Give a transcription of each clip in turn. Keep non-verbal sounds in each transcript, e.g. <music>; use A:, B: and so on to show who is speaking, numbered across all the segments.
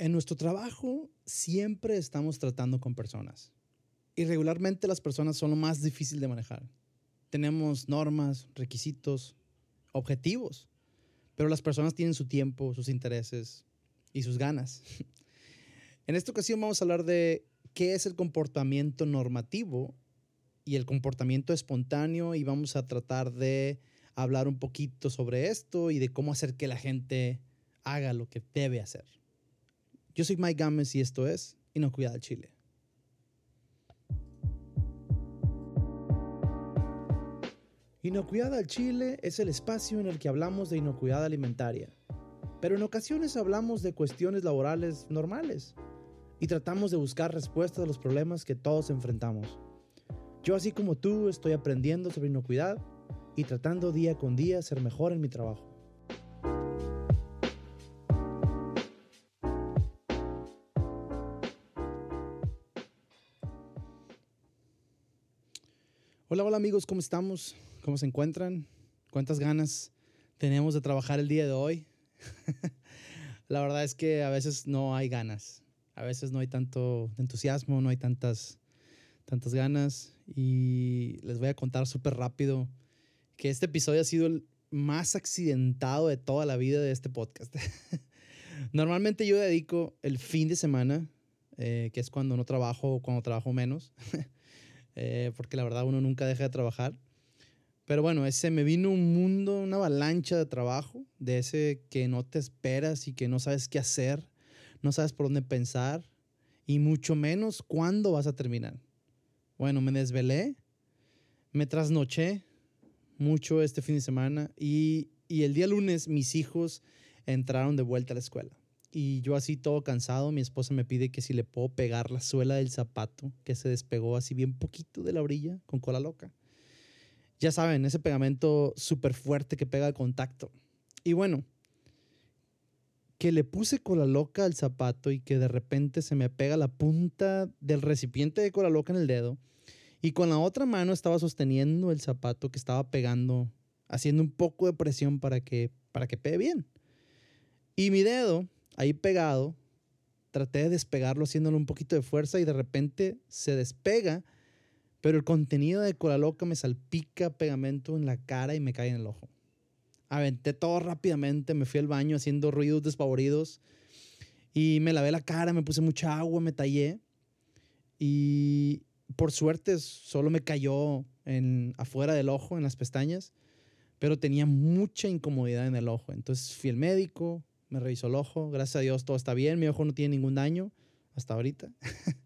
A: En nuestro trabajo siempre estamos tratando con personas. Y regularmente las personas son lo más difícil de manejar. Tenemos normas, requisitos, objetivos, pero las personas tienen su tiempo, sus intereses y sus ganas. <laughs> En esta ocasión vamos a hablar de qué es el comportamiento normativo y el comportamiento espontáneo y vamos a tratar de hablar un poquito sobre esto y de cómo hacer que la gente haga lo que debe hacer. Yo soy Mike Gámez y esto es Inocuidad al Chile. Inocuidad al Chile es el espacio en el que hablamos de inocuidad alimentaria, pero en ocasiones hablamos de cuestiones laborales normales y tratamos de buscar respuestas a los problemas que todos enfrentamos. Yo así como tú estoy aprendiendo sobre inocuidad y tratando día con día ser mejor en mi trabajo. Hola, hola amigos, ¿cómo estamos? ¿Cómo se encuentran? ¿Cuántas ganas tenemos de trabajar el día de hoy? <laughs> La verdad es que a veces no hay ganas, a veces no hay tanto entusiasmo, no hay tantas, tantas ganas y les voy a contar súper rápido que este episodio ha sido el más accidentado de toda la vida de este podcast. <laughs> Normalmente yo dedico el fin de semana, eh, que es cuando no trabajo o cuando trabajo menos. <laughs> Eh, porque la verdad uno nunca deja de trabajar. Pero bueno, ese me vino un mundo, una avalancha de trabajo, de ese que no te esperas y que no sabes qué hacer, no sabes por dónde pensar y mucho menos cuándo vas a terminar. Bueno, me desvelé, me trasnoché mucho este fin de semana y, y el día lunes mis hijos entraron de vuelta a la escuela. Y yo así todo cansado, mi esposa me pide que si le puedo pegar la suela del zapato que se despegó así bien poquito de la orilla con cola loca. Ya saben, ese pegamento súper fuerte que pega de contacto. Y bueno, que le puse cola loca al zapato y que de repente se me pega la punta del recipiente de cola loca en el dedo y con la otra mano estaba sosteniendo el zapato que estaba pegando, haciendo un poco de presión para que, para que pegue bien. Y mi dedo ahí pegado, traté de despegarlo haciéndole un poquito de fuerza y de repente se despega, pero el contenido de cola loca me salpica pegamento en la cara y me cae en el ojo. Aventé todo rápidamente, me fui al baño haciendo ruidos despavoridos y me lavé la cara, me puse mucha agua, me tallé y por suerte solo me cayó en, afuera del ojo, en las pestañas, pero tenía mucha incomodidad en el ojo. Entonces fui al médico, me revisó el ojo, gracias a Dios todo está bien, mi ojo no tiene ningún daño hasta ahorita. <laughs>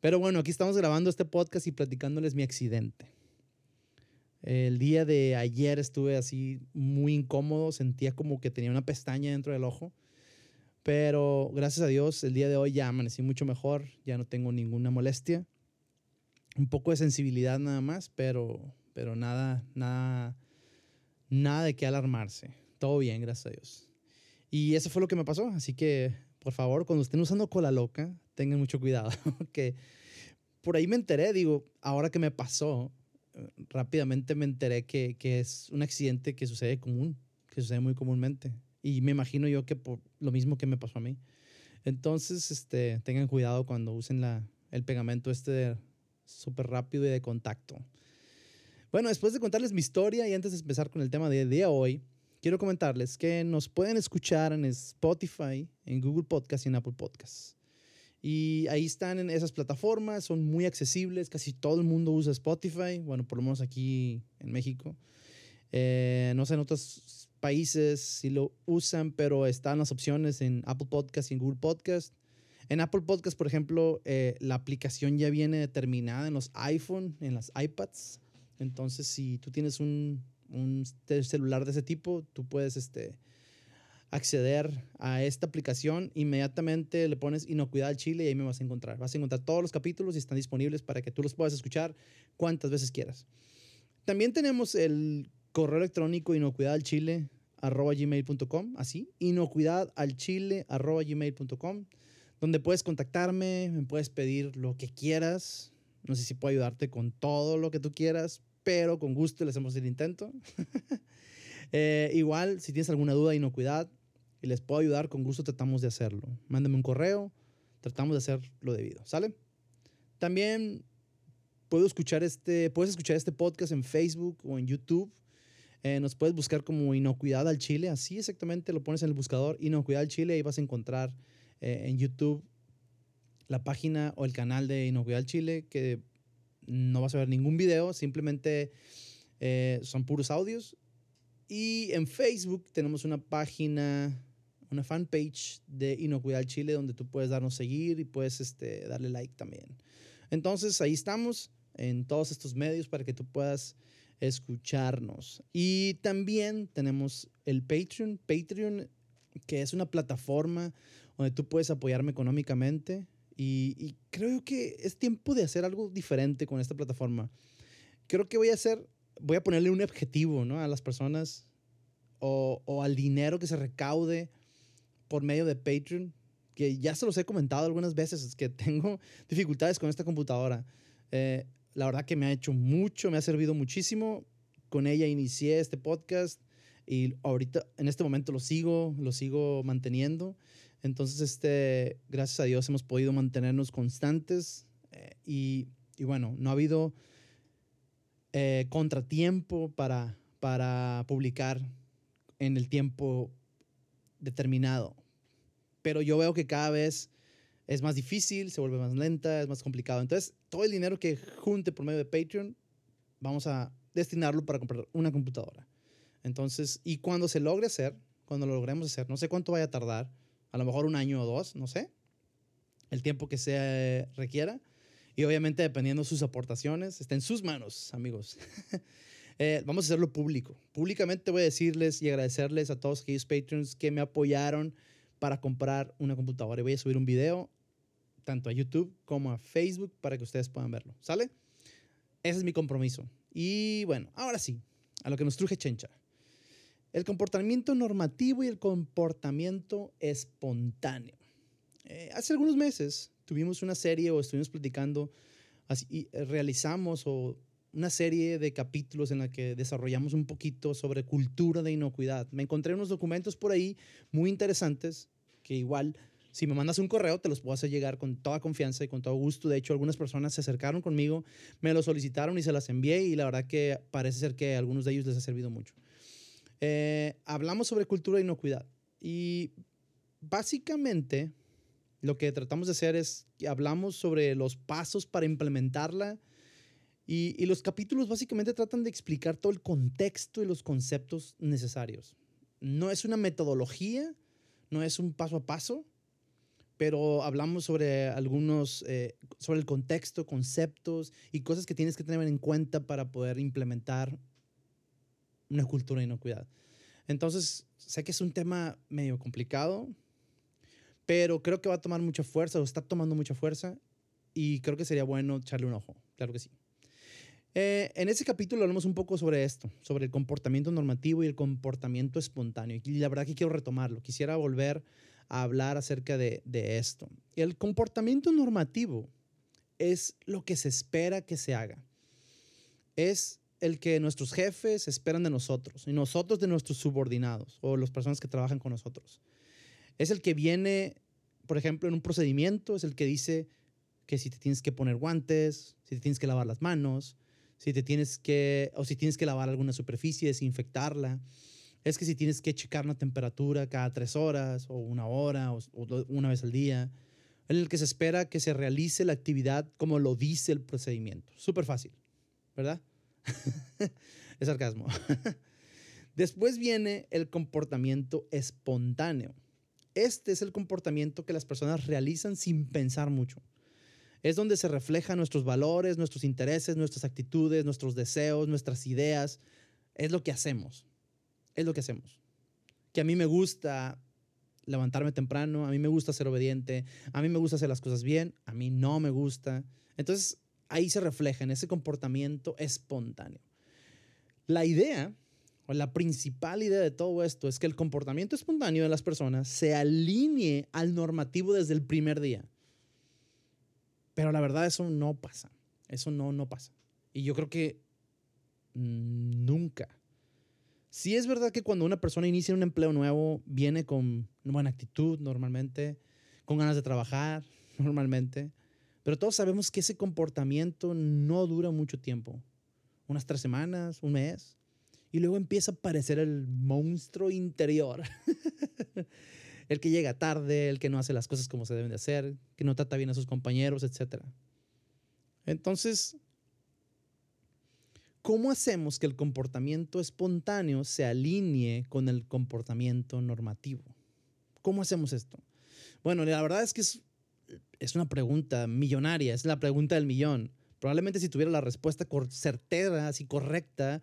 A: Pero bueno, aquí estamos grabando este podcast y platicándoles mi accidente. El día de ayer estuve así muy incómodo, sentía como que tenía una pestaña dentro del ojo, pero gracias a Dios el día de hoy ya amanecí mucho mejor, ya no tengo ninguna molestia. Un poco de sensibilidad nada más, pero, pero nada, nada, nada de qué alarmarse. Todo bien, gracias a Dios. Y eso fue lo que me pasó. Así que, por favor, cuando estén usando cola loca, tengan mucho cuidado. <laughs> que por ahí me enteré, digo, ahora que me pasó, rápidamente me enteré que, que, es un accidente que sucede común, que sucede muy comúnmente. Y me imagino yo que por lo mismo que me pasó a mí. Entonces, este, tengan cuidado cuando usen la, el pegamento este súper rápido y de contacto. Bueno, después de contarles mi historia y antes de empezar con el tema de día hoy, quiero comentarles que nos pueden escuchar en Spotify, en Google Podcast y en Apple Podcasts. Y ahí están en esas plataformas, son muy accesibles, casi todo el mundo usa Spotify, bueno, por lo menos aquí en México. Eh, no sé en otros países si lo usan, pero están las opciones en Apple Podcast y en Google Podcast. En Apple Podcast, por ejemplo, eh, la aplicación ya viene determinada en los iPhone, en las iPads. Entonces, si tú tienes un un celular de ese tipo, tú puedes este, acceder a esta aplicación, inmediatamente le pones inocuidad al chile y ahí me vas a encontrar. Vas a encontrar todos los capítulos y están disponibles para que tú los puedas escuchar cuantas veces quieras. También tenemos el correo electrónico inocuidad al chile arroba gmail.com, así, inocuidad al chile arroba gmail.com, donde puedes contactarme, me puedes pedir lo que quieras, no sé si puedo ayudarte con todo lo que tú quieras, pero con gusto le hacemos el intento. <laughs> Eh, igual, si tienes alguna duda, inocuidad, y les puedo ayudar, con gusto tratamos de hacerlo. Mándame un correo, tratamos de hacer lo debido, ¿sale? También puedo escuchar este, puedes escuchar este podcast en Facebook o en YouTube. Eh, nos puedes buscar como Inocuidad al Chile, así exactamente lo pones en el buscador, Inocuidad al Chile, y vas a encontrar eh, en YouTube la página o el canal de Inocuidad al Chile, que no vas a ver ningún video, simplemente eh, son puros audios. Y en Facebook tenemos una página, una fanpage de Inocuidad Chile, donde tú puedes darnos seguir y puedes este, darle like también. Entonces ahí estamos en todos estos medios para que tú puedas escucharnos. Y también tenemos el Patreon, Patreon, que es una plataforma donde tú puedes apoyarme económicamente. Y, creo que es tiempo de hacer algo diferente con esta plataforma. Creo que voy a hacer, voy a ponerle un objetivo ¿no? a las personas o, o al dinero que se recaude por medio de Patreon, que ya se los he comentado algunas veces, es que tengo <laughs> dificultades con esta computadora. Eh, la verdad que me ha hecho mucho, me ha servido muchísimo. Con ella inicié este podcast y ahorita, en este momento lo sigo, lo sigo manteniendo. Entonces, este, gracias a Dios hemos podido mantenernos constantes eh, y, y, bueno, no ha habido eh, contratiempo para, para publicar en el tiempo determinado. Pero yo veo que cada vez es más difícil, se vuelve más lenta, es más complicado. Entonces, todo el dinero que junte por medio de Patreon, vamos a destinarlo para comprar una computadora. Entonces, y cuando se logre hacer, cuando lo logremos hacer, no sé cuánto vaya a tardar, a lo mejor un año o dos, no sé, el tiempo que se requiera. Y obviamente, dependiendo de sus aportaciones, está en sus manos, amigos. <laughs> eh, vamos a hacerlo público. Públicamente voy a decirles y agradecerles a todos aquellos Patreons que me apoyaron para comprar una computadora. Y voy a subir un video tanto a YouTube como a Facebook para que ustedes puedan verlo. ¿Sale? Ese es mi compromiso. Y bueno, ahora sí, a lo que nos truje Chencha. El comportamiento normativo y el comportamiento espontáneo. Eh, hace algunos meses tuvimos una serie o estuvimos platicando y eh, realizamos o una serie de capítulos en la que desarrollamos un poquito sobre cultura de inocuidad. Me encontré unos documentos por ahí muy interesantes que igual si me mandas un correo, te los puedo hacer llegar con toda confianza y con todo gusto. De hecho, algunas personas se acercaron conmigo, me lo solicitaron y se las envié y la verdad que parece ser que a algunos de ellos les ha servido mucho. Eh, hablamos sobre cultura de inocuidad y básicamente lo que tratamos de hacer es que hablamos sobre los pasos para implementarla y, los capítulos básicamente tratan de explicar todo el contexto y los conceptos necesarios. No es una metodología, no es un paso a paso, pero hablamos sobre algunos, eh, sobre el contexto, conceptos y cosas que tienes que tener en cuenta para poder implementar una cultura de inocuidad. Entonces, sé que es un tema medio complicado, pero creo que va a tomar mucha fuerza o está tomando mucha fuerza y creo que sería bueno echarle un ojo, claro que sí. Eh, en ese capítulo hablamos un poco sobre esto, sobre el comportamiento normativo y el comportamiento espontáneo. Y la verdad que quiero retomarlo. Quisiera volver a hablar acerca de, de esto. El comportamiento normativo es lo que se espera que se haga. Es el que nuestros jefes esperan de nosotros y nosotros de nuestros subordinados o las personas que trabajan con nosotros. Es el que viene, por ejemplo, en un procedimiento, es el que dice que si te tienes que poner guantes, si te tienes que lavar las manos, si te tienes que, o si tienes que lavar alguna superficie, desinfectarla, es que si tienes que checar una temperatura cada tres horas o una hora o, una vez al día, en el que se espera que se realice la actividad como lo dice el procedimiento. Súper fácil, ¿verdad? <laughs> es sarcasmo. <laughs> Después viene el comportamiento espontáneo. Este es el comportamiento que las personas realizan sin pensar mucho. Es donde se reflejan nuestros valores, nuestros intereses, nuestras actitudes, nuestros deseos, nuestras ideas. Es lo que hacemos es lo que hacemos. Que a mí me gusta levantarme temprano, a mí me gusta ser obediente, a mí me gusta hacer las cosas bien, a mí no me gusta. Entonces ahí se refleja en ese comportamiento espontáneo. La idea, o la principal idea de todo esto, es que el comportamiento espontáneo de las personas se alinee al normativo desde el primer día. Pero la verdad eso no pasa. Eso no, no pasa. Y yo creo que nunca Sí es verdad que cuando una persona inicia un empleo nuevo, viene con buena actitud normalmente, con ganas de trabajar <laughs> normalmente, pero todos sabemos que ese comportamiento no dura mucho tiempo, unas tres semanas, un mes, y luego empieza a aparecer el monstruo interior, <laughs> el que llega tarde, el que no hace las cosas como se deben de hacer, que no trata bien a sus compañeros, etc. Entonces, ¿cómo hacemos que el comportamiento espontáneo se alinee con el comportamiento normativo? ¿Cómo hacemos esto? Bueno, la verdad es que es es una pregunta millonaria, es la pregunta del millón. Probablemente si tuviera la respuesta certera, así correcta,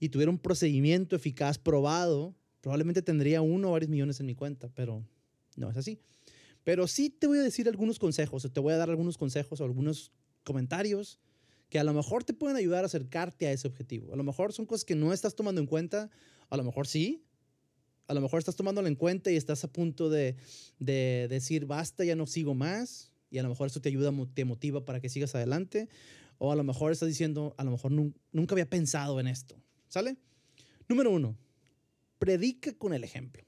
A: y tuviera un procedimiento eficaz probado, probablemente tendría uno o varios millones en mi cuenta, pero no es así. Pero sí te voy a decir algunos consejos, o te voy a dar algunos consejos o algunos comentarios que a lo mejor te pueden ayudar a acercarte a ese objetivo. A lo mejor son cosas que no estás tomando en cuenta, a lo mejor sí, a lo mejor estás tomándolo en cuenta y estás a punto de, de decir, basta, ya no sigo más, y a lo mejor eso te ayuda, te motiva para que sigas adelante. O a lo mejor estás diciendo, a lo mejor nunca había pensado en esto. ¿Sale? Número uno, predica con el ejemplo.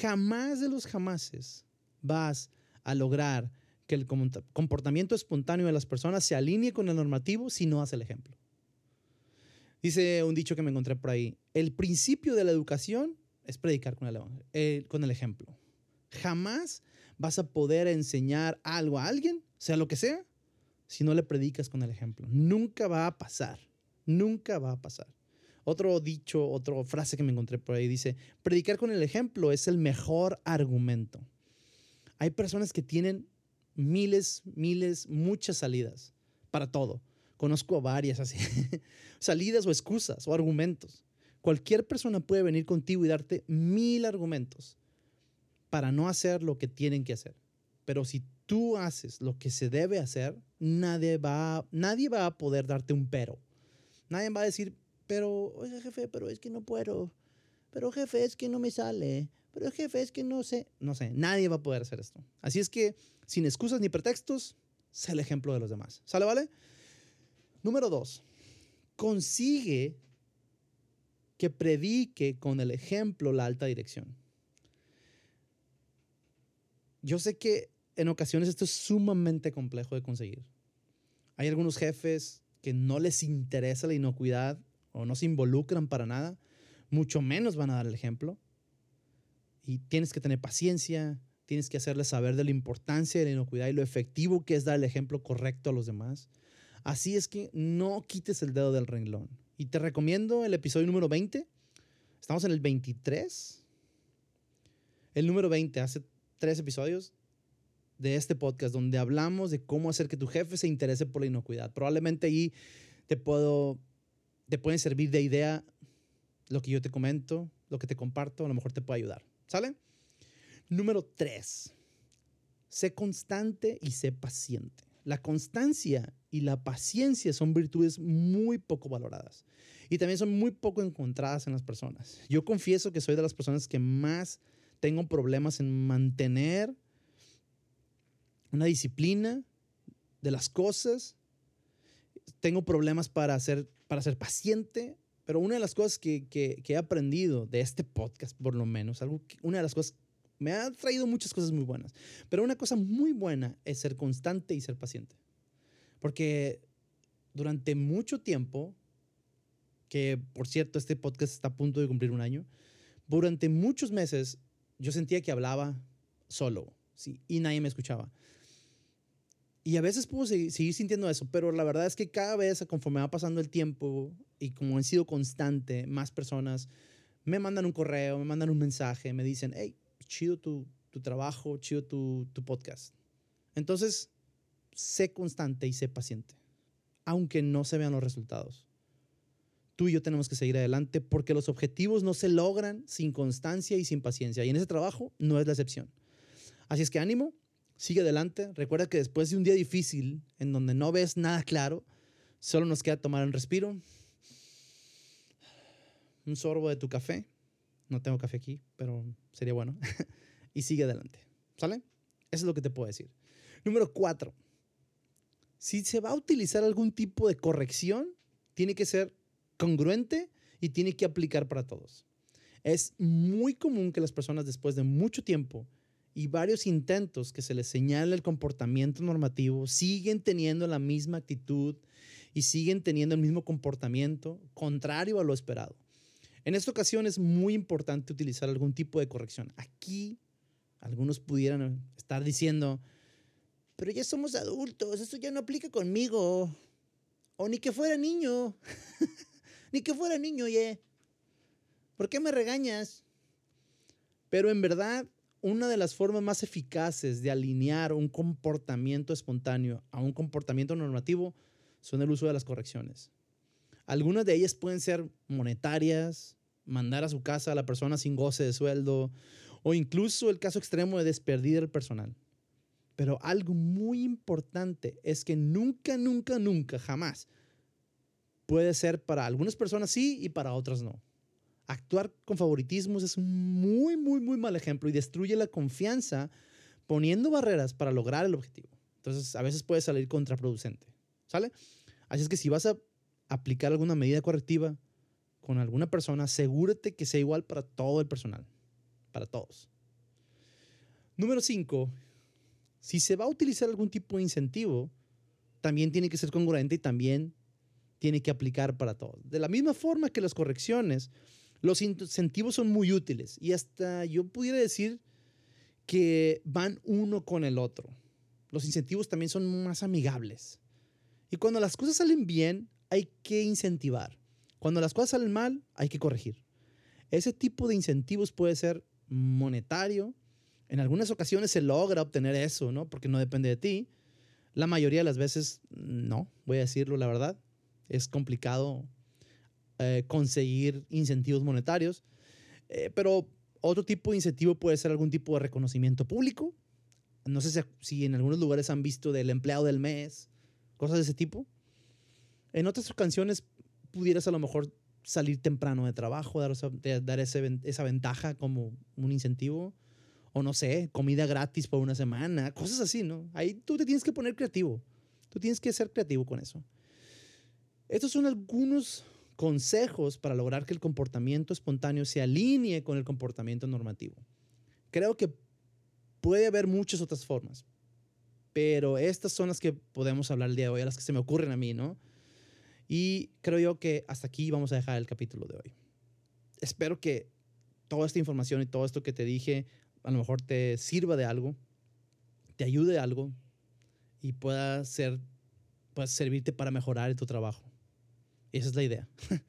A: Jamás de los jamases vas a lograr que el comportamiento espontáneo de las personas se alinee con el normativo si no haces el ejemplo. Dice un dicho que me encontré por ahí, el principio de la educación es predicar con el, eh, con el ejemplo. Jamás vas a poder enseñar algo a alguien, sea lo que sea, si no le predicas con el ejemplo. Nunca va a pasar. Nunca va a pasar. Otro dicho, otra frase que me encontré por ahí dice, predicar con el ejemplo es el mejor argumento. Hay personas que tienen miles, miles, muchas salidas para todo. Conozco varias así. <laughs> salidas o excusas o argumentos. Cualquier persona puede venir contigo y darte mil argumentos para no hacer lo que tienen que hacer. Pero si tú haces lo que se debe hacer, nadie va, nadie va a poder darte un pero. Nadie va a decir, pero, oye jefe, pero es que no puedo. Pero jefe, es que no me sale. Pero jefe, es que no sé. No sé, nadie va a poder hacer esto. Así es que, sin excusas ni pretextos, sé el ejemplo de los demás. ¿Sale, vale? Número dos, consigue que predique con el ejemplo la alta dirección yo sé que en ocasiones esto es sumamente complejo de conseguir. Hay algunos jefes que no les interesa la inocuidad o no se involucran para nada, mucho menos van a dar el ejemplo. Y tienes que tener paciencia, tienes que hacerles saber de la importancia de la inocuidad y lo efectivo que es dar el ejemplo correcto a los demás. Así es que no quites el dedo del renglón. Y te recomiendo el episodio número 20. Estamos en el 23. El número 20, hace tres episodios de este podcast donde hablamos de cómo hacer que tu jefe se interese por la inocuidad. Probablemente ahí te puedo, te pueden servir de idea lo que yo te comento, lo que te comparto, a lo mejor te puede ayudar. ¿Sale? Número tres, sé constante y sé paciente. La constancia y la paciencia son virtudes muy poco valoradas y también son muy poco encontradas en las personas. Yo confieso que soy de las personas que más tengo problemas en mantener una disciplina de las cosas. Tengo problemas para ser, para ser paciente. Pero una de las cosas que, que, he aprendido de este podcast, por lo menos, algo una de las cosas, me ha traído muchas cosas muy buenas. Pero una cosa muy buena es ser constante y ser paciente. Porque durante mucho tiempo, que por cierto, este podcast está a punto de cumplir un año, durante muchos meses yo sentía que hablaba solo, ¿sí? Y nadie me escuchaba. Y a veces puedo seguir, sintiendo eso, pero la verdad es que cada vez, conforme va pasando el tiempo y como he sido constante, más personas me mandan un correo, me mandan un mensaje, me dicen, hey, chido tu, tu trabajo, chido tu, tu podcast. Entonces, sé constante y sé paciente, aunque no se vean los resultados tú y yo tenemos que seguir adelante porque los objetivos no se logran sin constancia y sin paciencia. Y en ese trabajo no es la excepción. Así es que ánimo, sigue adelante. Recuerda que después de un día difícil en donde no ves nada claro, solo nos queda tomar un respiro, un sorbo de tu café. No tengo café aquí, pero sería bueno. <laughs> y sigue adelante. ¿Sale? Eso es lo que te puedo decir. Número cuatro. Si se va a utilizar algún tipo de corrección, tiene que ser congruente y tiene que aplicar para todos. Es muy común que las personas después de mucho tiempo y varios intentos que se les señale el comportamiento normativo siguen teniendo la misma actitud y siguen teniendo el mismo comportamiento contrario a lo esperado. En esta ocasión es muy importante utilizar algún tipo de corrección. Aquí algunos pudieran estar diciendo, pero ya somos adultos, eso ya no aplica conmigo. O ni que fuera niño. <laughs> ni que fuera niño, ye. ¿Por qué me regañas? Pero en verdad, una de las formas más eficaces de alinear un comportamiento espontáneo a un comportamiento normativo son el uso de las correcciones. Algunas de ellas pueden ser monetarias, mandar a su casa a la persona sin goce de sueldo, o incluso el caso extremo de despedir el personal. Pero algo muy importante es que nunca, nunca, nunca, jamás puede ser para algunas personas sí y para otras no. Actuar con favoritismos es un muy, muy, muy mal ejemplo y destruye la confianza poniendo barreras para lograr el objetivo. Entonces, a veces puede salir contraproducente. ¿Sale? Así es que si vas a aplicar alguna medida correctiva con alguna persona, asegúrate que sea igual para todo el personal, para todos. Número 5 si se va a utilizar algún tipo de incentivo, también tiene que ser congruente y también tiene que aplicar para todos. De la misma forma que las correcciones, los incentivos son muy útiles y hasta yo pudiera decir que van uno con el otro. Los incentivos también son más amigables. Y cuando las cosas salen bien, hay que incentivar. Cuando las cosas salen mal, hay que corregir. Ese tipo de incentivos puede ser monetario, en algunas ocasiones se logra obtener eso, ¿no? Porque no depende de ti. La mayoría de las veces no, voy a decirlo la verdad. Es complicado eh, conseguir incentivos monetarios. Eh, pero otro tipo de incentivo puede ser algún tipo de reconocimiento público. No sé si, si, en algunos lugares han visto del empleado del mes, cosas de ese tipo. En otras ocasiones pudieras a lo mejor salir temprano de trabajo, dar, dar ese, esa ventaja como un incentivo o no sé, comida gratis por una semana, cosas así, ¿no? Ahí tú te tienes que poner creativo. Tú tienes que ser creativo con eso. Estos son algunos consejos para lograr que el comportamiento espontáneo se alinee con el comportamiento normativo. Creo que puede haber muchas otras formas, pero estas son las que podemos hablar el día de hoy, las que se me ocurren a mí, ¿no? Y creo yo que hasta aquí vamos a dejar el capítulo de hoy. Espero que toda esta información y todo esto que te dije a lo mejor te sirva de algo, te ayude de algo y pueda ser, pueda servirte para mejorar tu trabajo. Esa es la idea. <laughs>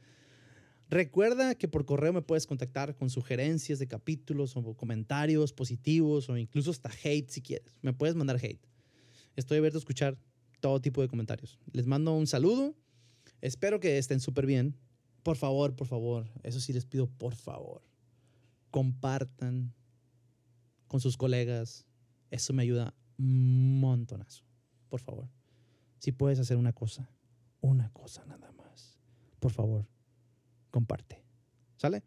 A: Recuerda que por correo me puedes contactar con sugerencias de capítulos o comentarios positivos o incluso hasta hate si quieres. Me puedes mandar hate. Estoy abierto a escuchar todo tipo de comentarios. Les mando un saludo. Espero que estén súper bien. Por favor, por favor, eso sí les pido, por favor, compartan con sus colegas. Eso me ayuda un montonazo. Por favor, si puedes hacer una cosa, una cosa nada más, por favor, comparte. ¿Sale?